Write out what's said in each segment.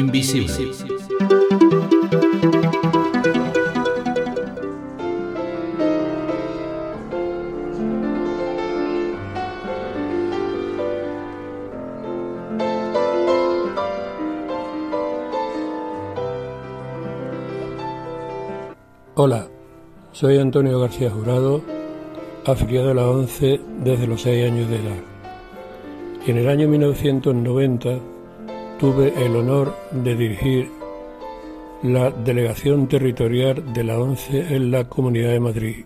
Invisible. Hola, soy Antonio García Jurado, afiliado a la ONCE desde los 6 años de edad. Y en el año 1990 tuve el honor de dirigir la delegación territorial de la ONCE en la Comunidad de Madrid.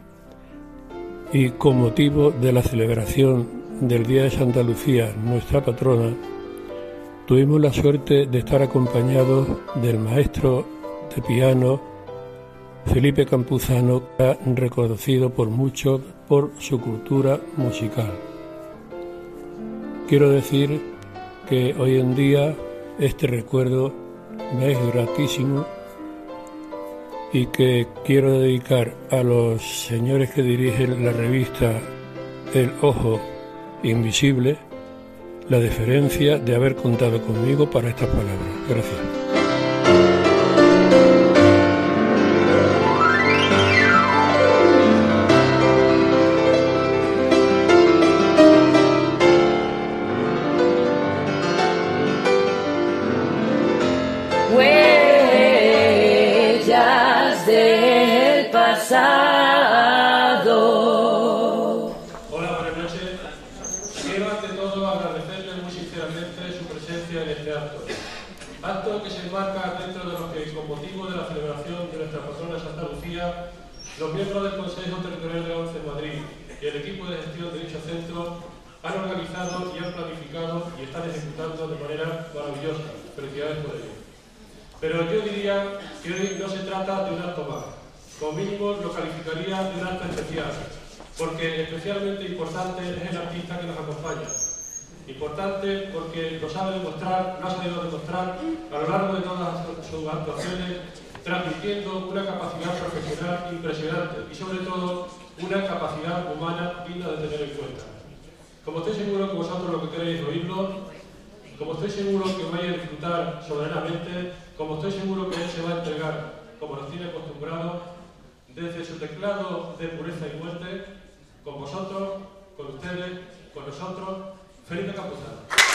Y con motivo de la celebración del Día de Santa Lucía, nuestra patrona, tuvimos la suerte de estar acompañados del maestro de piano Felipe Campuzano, reconocido por muchos por su cultura musical. Quiero decir que hoy en día este recuerdo me es gratísimo y que quiero dedicar a los señores que dirigen la revista El Ojo Invisible la deferencia de haber contado conmigo para estas palabras. Gracias. Los miembros del Consejo Territorial de ONCE Madrid y el equipo de gestión de dicho centro han organizado y han planificado y están ejecutando de manera maravillosa. Felicidades por ello. Pero yo diría que hoy no se trata de un acto más. Como mínimo lo calificaría de un acto especial, porque especialmente importante es el artista que nos acompaña. Importante porque lo sabe demostrar, lo ha sabido demostrar a lo largo de todas sus actuaciones, transmitiendo una capacidad profesional impresionante y sobre todo una capacidad humana digna de tener en cuenta. Como estoy seguro que vosotros lo que queréis oírlo, como estoy seguro que vais a disfrutar soberanamente, como estoy seguro que él se va a entregar, como nos tiene acostumbrado, desde su teclado de pureza y muerte, con vosotros, con ustedes, con nosotros フェリナ・カポさん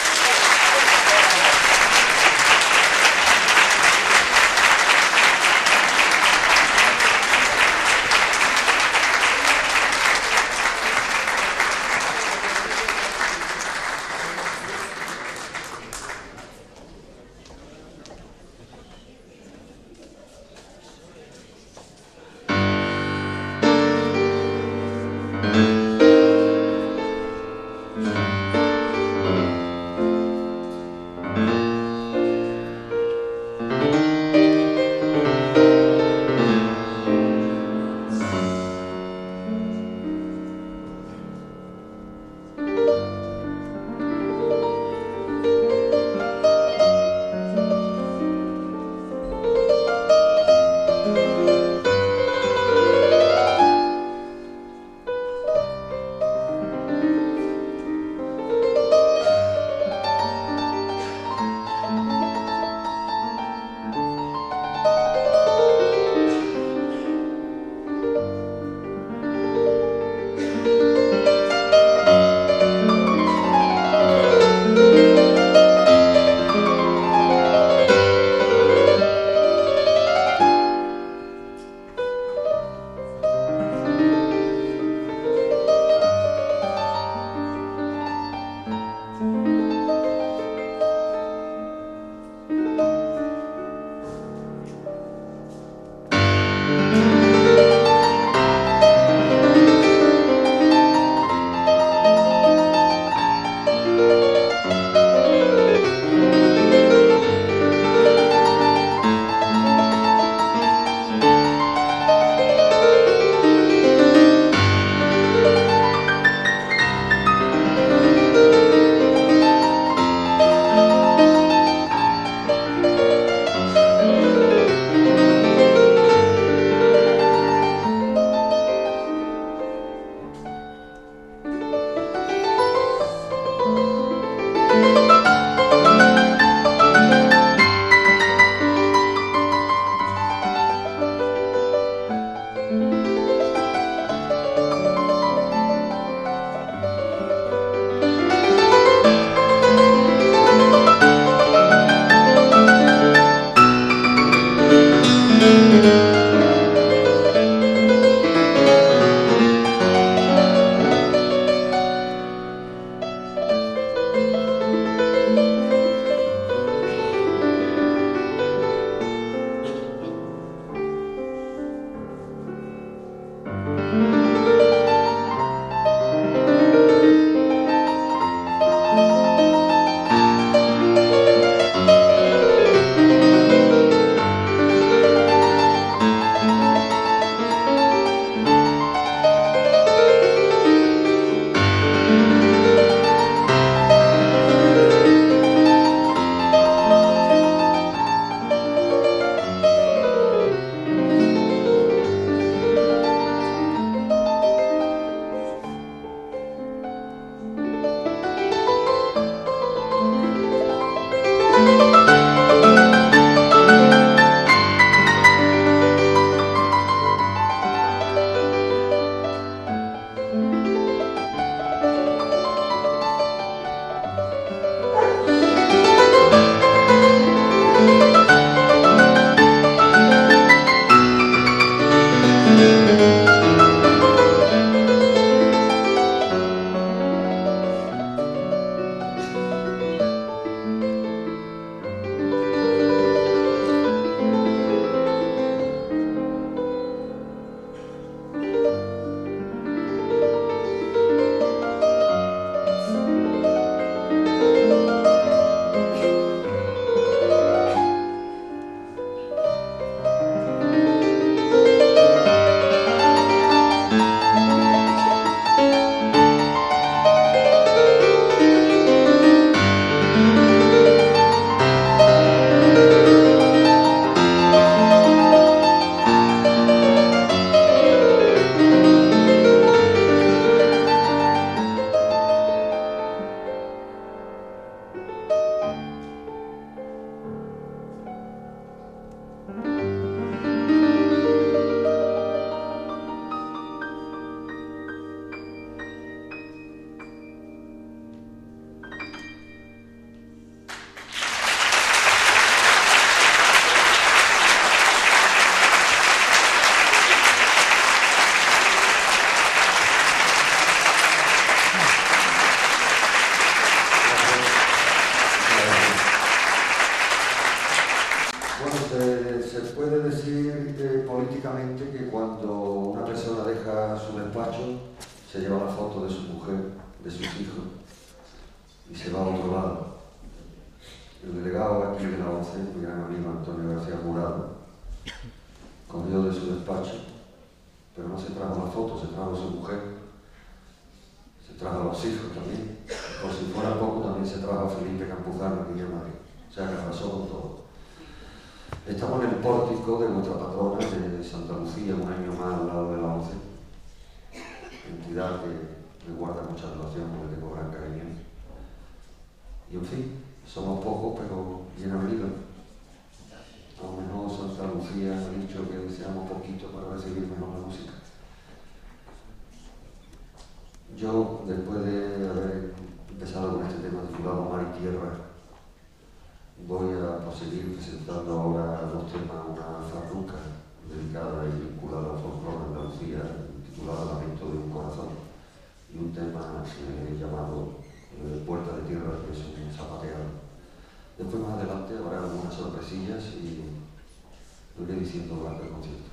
se puede decir eh, políticamente que cuando una persona deja su despacho, se lleva la foto de su mujer, de sus hijos, y se va a otro lado. El delegado aquí de la OCE, mi gran amigo Antonio García Murado, comió de su despacho, pero no se trajo la foto, se trajo su mujer, se trajo a los hijos también. Por si fuera poco, también se trajo a Felipe Campuzano aquí en Madrid. O sea que pasó con todo. Estamos en el pórtico de nuestra patrona de Santa Lucía, un año más al lado de la ONCE, entidad que me guarda mucha relación, porque tengo gran cariño. Y en fin, somos pocos, pero bien habidos. A lo mejor Santa Lucía ha dicho que seamos poquitos para recibir mejor la música. Yo, después de haber empezado con este tema titulado Mar y Tierra, voy a, seguir presentando ahora dos temas, una farruca dedicada y vinculada al folclore Andalucía, titulada Lamento de un corazón, y un tema llamado eh, Puerta de Tierra, que es un zapateado. Después más adelante habrá algunas sorpresillas y lo iré diciendo durante el concierto.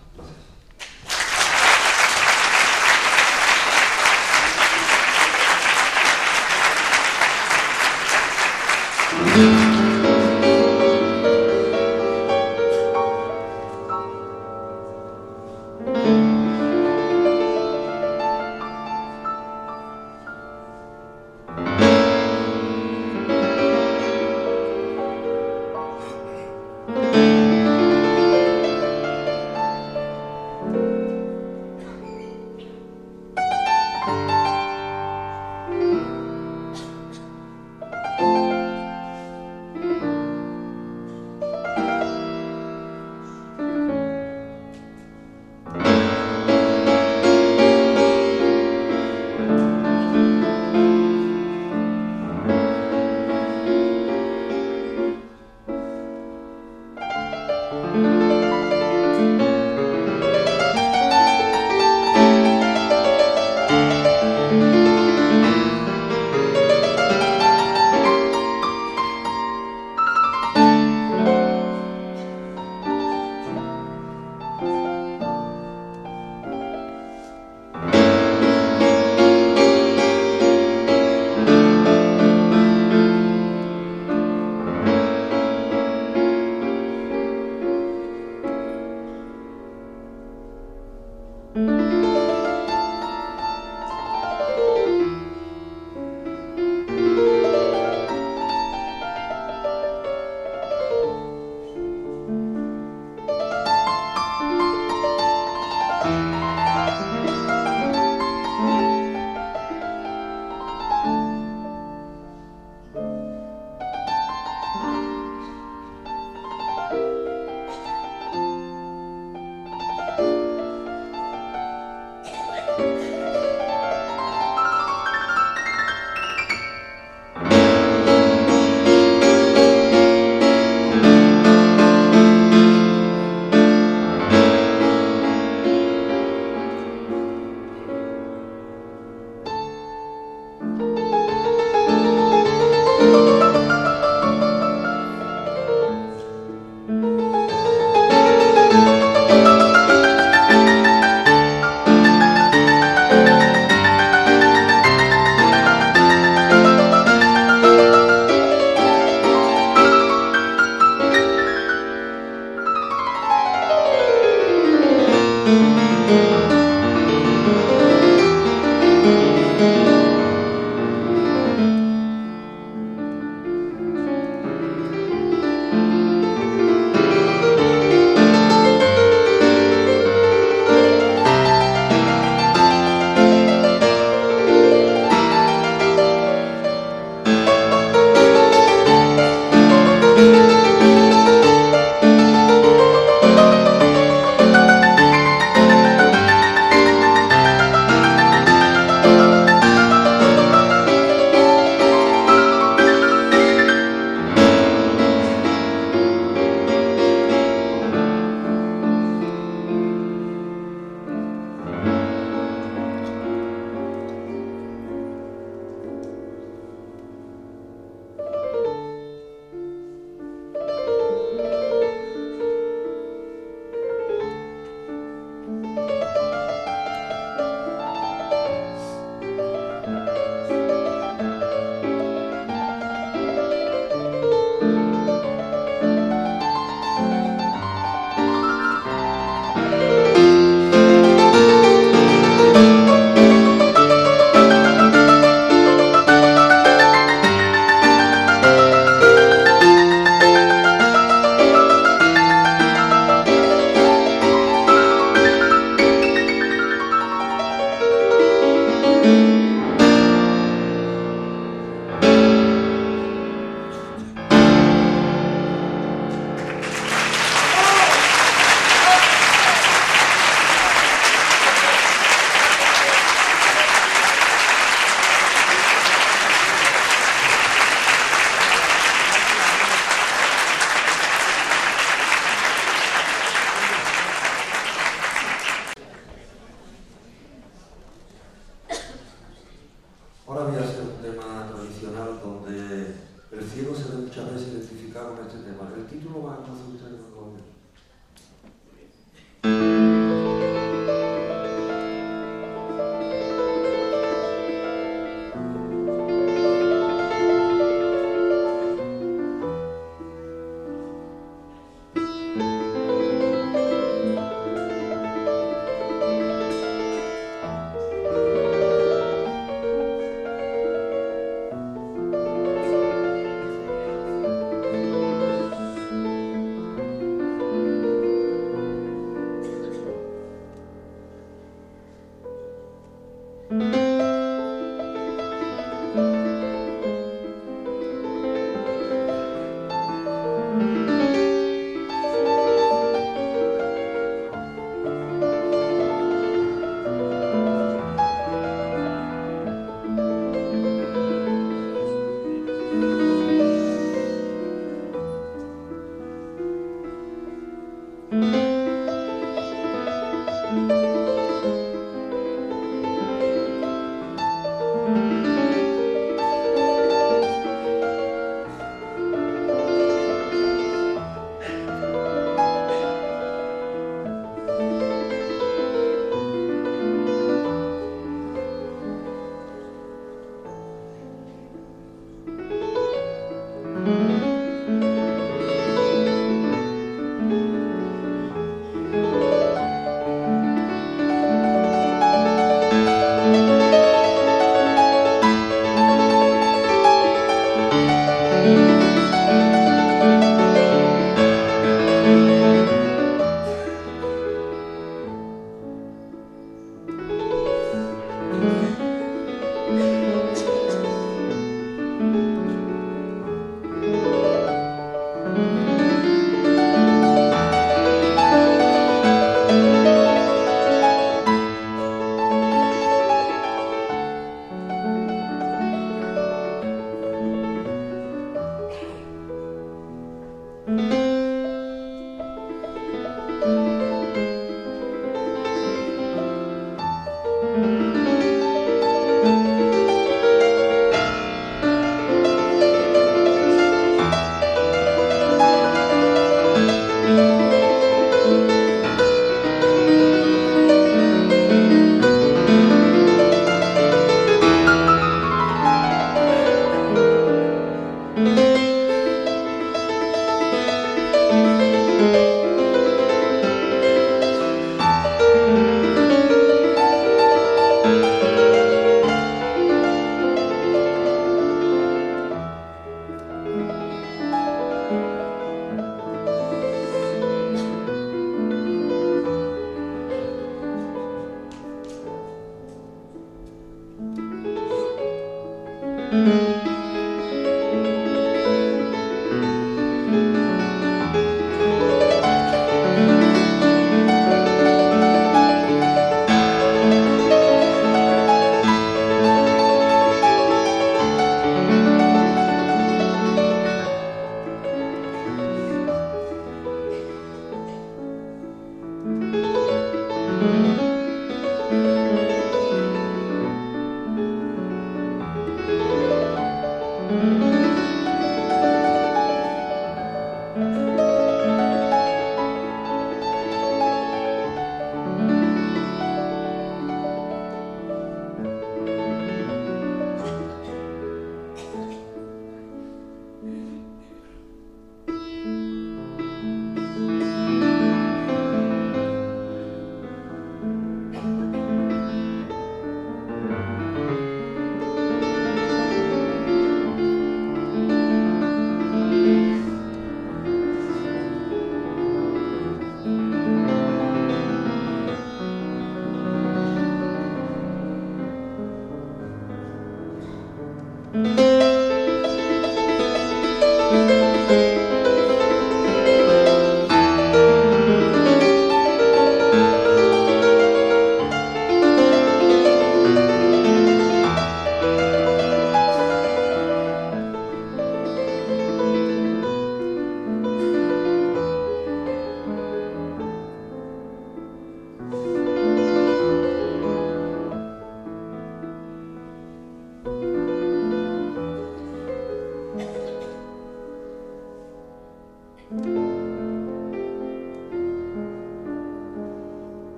Gracias.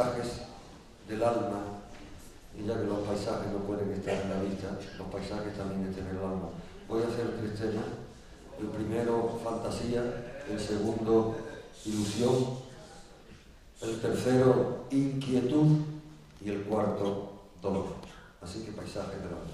Paisajes del alma, y ya que los paisajes no pueden estar en la vista, los paisajes también están en el alma. Voy a hacer tres temas. El primero, fantasía, el segundo, ilusión, el tercero, inquietud y el cuarto, dolor. Así que paisajes del alma.